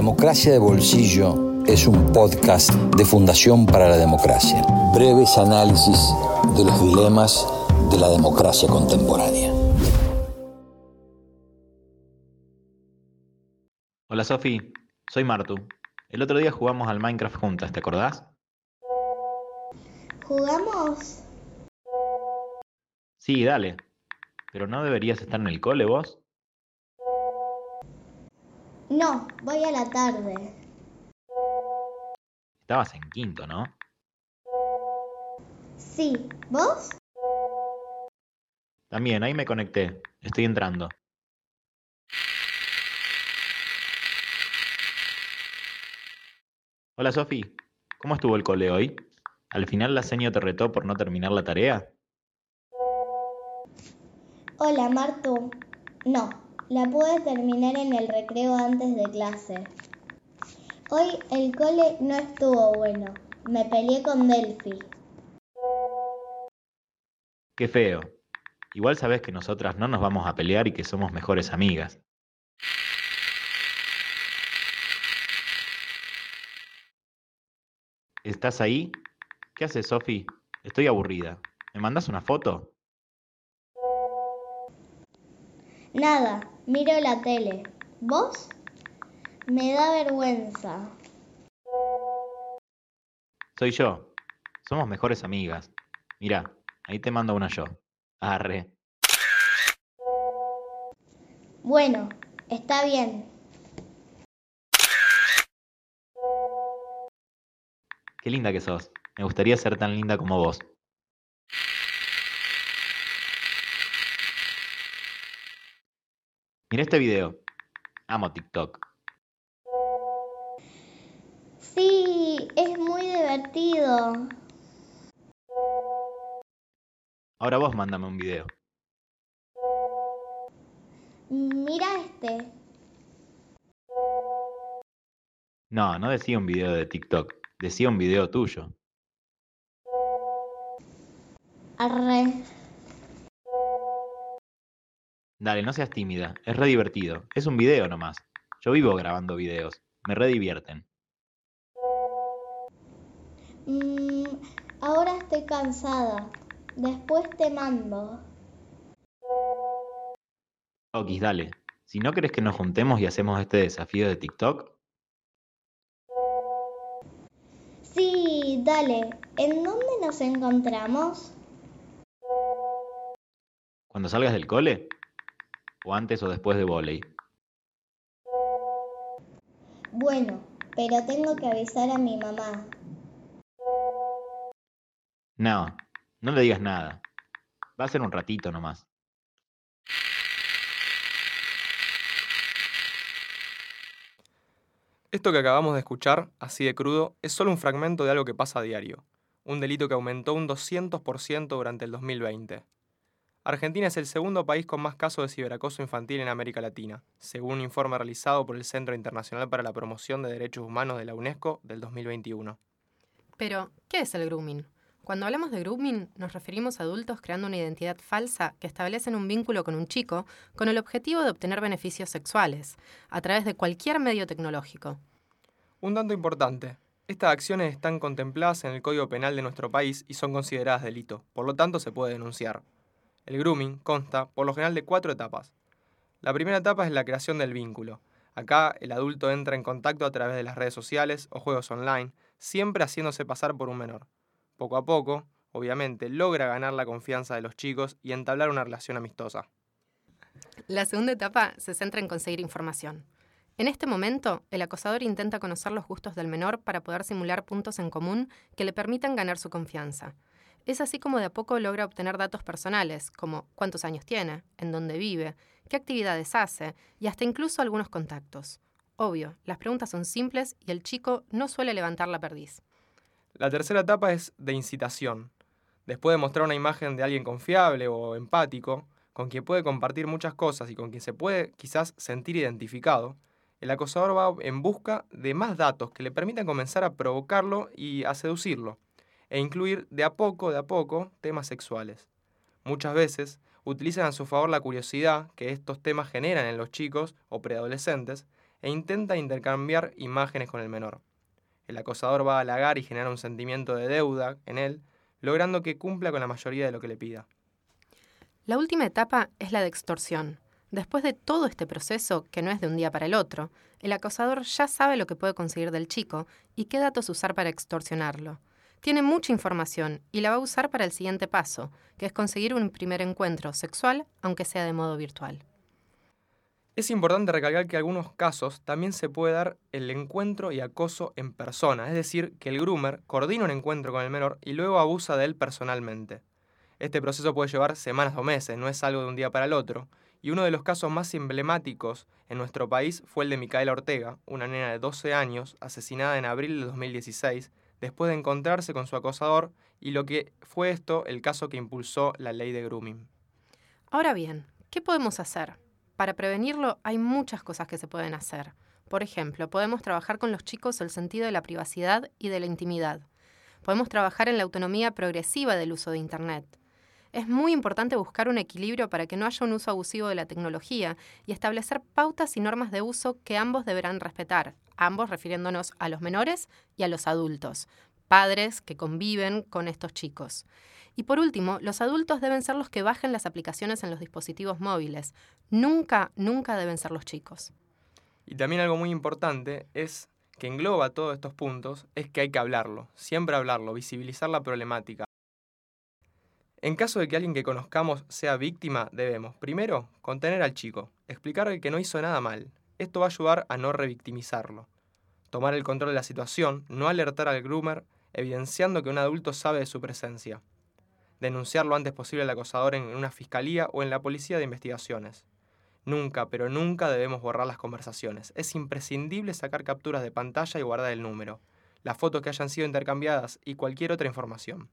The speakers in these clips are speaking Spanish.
Democracia de Bolsillo es un podcast de Fundación para la Democracia. Breves análisis de los dilemas de la democracia contemporánea. Hola Sofi, soy Martu. El otro día jugamos al Minecraft juntas, ¿te acordás? ¿Jugamos? Sí, dale. ¿Pero no deberías estar en el cole vos? No, voy a la tarde. Estabas en quinto, ¿no? Sí, ¿vos? También, ahí me conecté. Estoy entrando. Hola Sofi, ¿cómo estuvo el cole hoy? ¿Al final la seño te retó por no terminar la tarea? Hola, Martu. No, la pude terminar en el recreo antes de clase. Hoy el cole no estuvo bueno. Me peleé con Delphi. Qué feo. Igual sabes que nosotras no nos vamos a pelear y que somos mejores amigas. ¿Estás ahí? ¿Qué haces, Sofi? Estoy aburrida. ¿Me mandas una foto? Nada, miro la tele. ¿Vos? Me da vergüenza. Soy yo. Somos mejores amigas. Mira, ahí te mando una yo. Arre. Bueno, está bien. Qué linda que sos. Me gustaría ser tan linda como vos. Mira este video. Amo TikTok. Sí, es muy divertido. Ahora vos mándame un video. Mira este. No, no decía un video de TikTok. Decía un video tuyo. Arre. Dale, no seas tímida. Es re divertido. Es un video nomás. Yo vivo grabando videos. Me re divierten. Mm, ahora estoy cansada. Después te mando. Okis, dale. Si no querés que nos juntemos y hacemos este desafío de TikTok, Sí, dale. ¿En dónde nos encontramos? cuando salgas del cole, o antes o después de volei. Bueno, pero tengo que avisar a mi mamá. No, no le digas nada. Va a ser un ratito nomás. Esto que acabamos de escuchar, así de crudo, es solo un fragmento de algo que pasa a diario, un delito que aumentó un 200% durante el 2020. Argentina es el segundo país con más casos de ciberacoso infantil en América Latina, según un informe realizado por el Centro Internacional para la Promoción de Derechos Humanos de la UNESCO del 2021. Pero, ¿qué es el grooming? Cuando hablamos de grooming, nos referimos a adultos creando una identidad falsa que establecen un vínculo con un chico con el objetivo de obtener beneficios sexuales, a través de cualquier medio tecnológico. Un dato importante. Estas acciones están contempladas en el Código Penal de nuestro país y son consideradas delito, por lo tanto se puede denunciar. El grooming consta, por lo general, de cuatro etapas. La primera etapa es la creación del vínculo. Acá el adulto entra en contacto a través de las redes sociales o juegos online, siempre haciéndose pasar por un menor. Poco a poco, obviamente, logra ganar la confianza de los chicos y entablar una relación amistosa. La segunda etapa se centra en conseguir información. En este momento, el acosador intenta conocer los gustos del menor para poder simular puntos en común que le permitan ganar su confianza. Es así como de a poco logra obtener datos personales, como cuántos años tiene, en dónde vive, qué actividades hace y hasta incluso algunos contactos. Obvio, las preguntas son simples y el chico no suele levantar la perdiz. La tercera etapa es de incitación. Después de mostrar una imagen de alguien confiable o empático, con quien puede compartir muchas cosas y con quien se puede quizás sentir identificado, el acosador va en busca de más datos que le permitan comenzar a provocarlo y a seducirlo, e incluir de a poco, de a poco, temas sexuales. Muchas veces utilizan a su favor la curiosidad que estos temas generan en los chicos o preadolescentes e intenta intercambiar imágenes con el menor. El acosador va a halagar y genera un sentimiento de deuda en él, logrando que cumpla con la mayoría de lo que le pida. La última etapa es la de extorsión. Después de todo este proceso, que no es de un día para el otro, el acosador ya sabe lo que puede conseguir del chico y qué datos usar para extorsionarlo. Tiene mucha información y la va a usar para el siguiente paso, que es conseguir un primer encuentro sexual, aunque sea de modo virtual. Es importante recalcar que en algunos casos también se puede dar el encuentro y acoso en persona, es decir, que el groomer coordina un encuentro con el menor y luego abusa de él personalmente. Este proceso puede llevar semanas o meses, no es algo de un día para el otro, y uno de los casos más emblemáticos en nuestro país fue el de Micaela Ortega, una nena de 12 años, asesinada en abril de 2016, después de encontrarse con su acosador, y lo que fue esto el caso que impulsó la ley de grooming. Ahora bien, ¿qué podemos hacer? Para prevenirlo hay muchas cosas que se pueden hacer. Por ejemplo, podemos trabajar con los chicos el sentido de la privacidad y de la intimidad. Podemos trabajar en la autonomía progresiva del uso de Internet. Es muy importante buscar un equilibrio para que no haya un uso abusivo de la tecnología y establecer pautas y normas de uso que ambos deberán respetar, ambos refiriéndonos a los menores y a los adultos, padres que conviven con estos chicos. Y por último, los adultos deben ser los que bajen las aplicaciones en los dispositivos móviles. Nunca, nunca deben ser los chicos. Y también algo muy importante es que engloba todos estos puntos, es que hay que hablarlo, siempre hablarlo, visibilizar la problemática. En caso de que alguien que conozcamos sea víctima, debemos, primero, contener al chico, explicarle que no hizo nada mal. Esto va a ayudar a no revictimizarlo. Tomar el control de la situación, no alertar al groomer, evidenciando que un adulto sabe de su presencia. Denunciar lo antes posible al acosador en una fiscalía o en la policía de investigaciones. Nunca, pero nunca debemos borrar las conversaciones. Es imprescindible sacar capturas de pantalla y guardar el número, las fotos que hayan sido intercambiadas y cualquier otra información.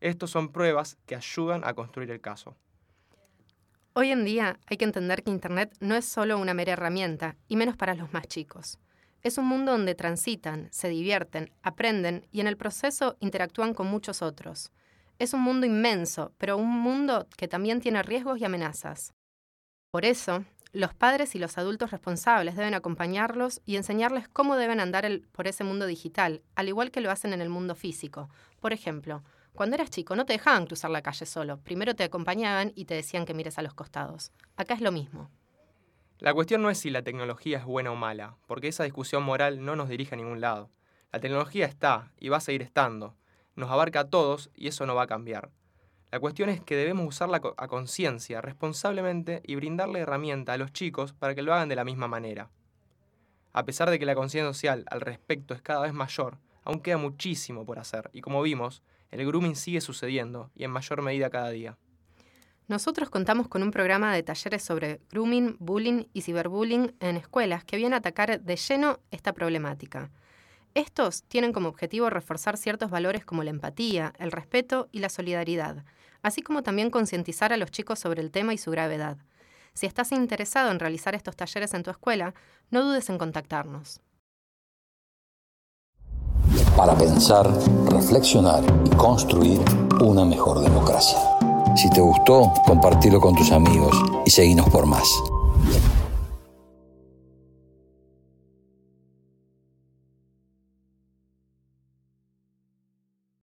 Estos son pruebas que ayudan a construir el caso. Hoy en día hay que entender que Internet no es solo una mera herramienta, y menos para los más chicos. Es un mundo donde transitan, se divierten, aprenden y en el proceso interactúan con muchos otros. Es un mundo inmenso, pero un mundo que también tiene riesgos y amenazas. Por eso, los padres y los adultos responsables deben acompañarlos y enseñarles cómo deben andar por ese mundo digital, al igual que lo hacen en el mundo físico. Por ejemplo, cuando eras chico no te dejaban cruzar la calle solo, primero te acompañaban y te decían que mires a los costados. Acá es lo mismo. La cuestión no es si la tecnología es buena o mala, porque esa discusión moral no nos dirige a ningún lado. La tecnología está y va a seguir estando, nos abarca a todos y eso no va a cambiar. La cuestión es que debemos usarla a conciencia, responsablemente y brindarle herramienta a los chicos para que lo hagan de la misma manera. A pesar de que la conciencia social al respecto es cada vez mayor, aún queda muchísimo por hacer y como vimos, el grooming sigue sucediendo y en mayor medida cada día. Nosotros contamos con un programa de talleres sobre grooming, bullying y ciberbullying en escuelas que viene a atacar de lleno esta problemática. Estos tienen como objetivo reforzar ciertos valores como la empatía, el respeto y la solidaridad, así como también concientizar a los chicos sobre el tema y su gravedad. Si estás interesado en realizar estos talleres en tu escuela, no dudes en contactarnos para pensar, reflexionar y construir una mejor democracia. Si te gustó, compartilo con tus amigos y seguinos por más.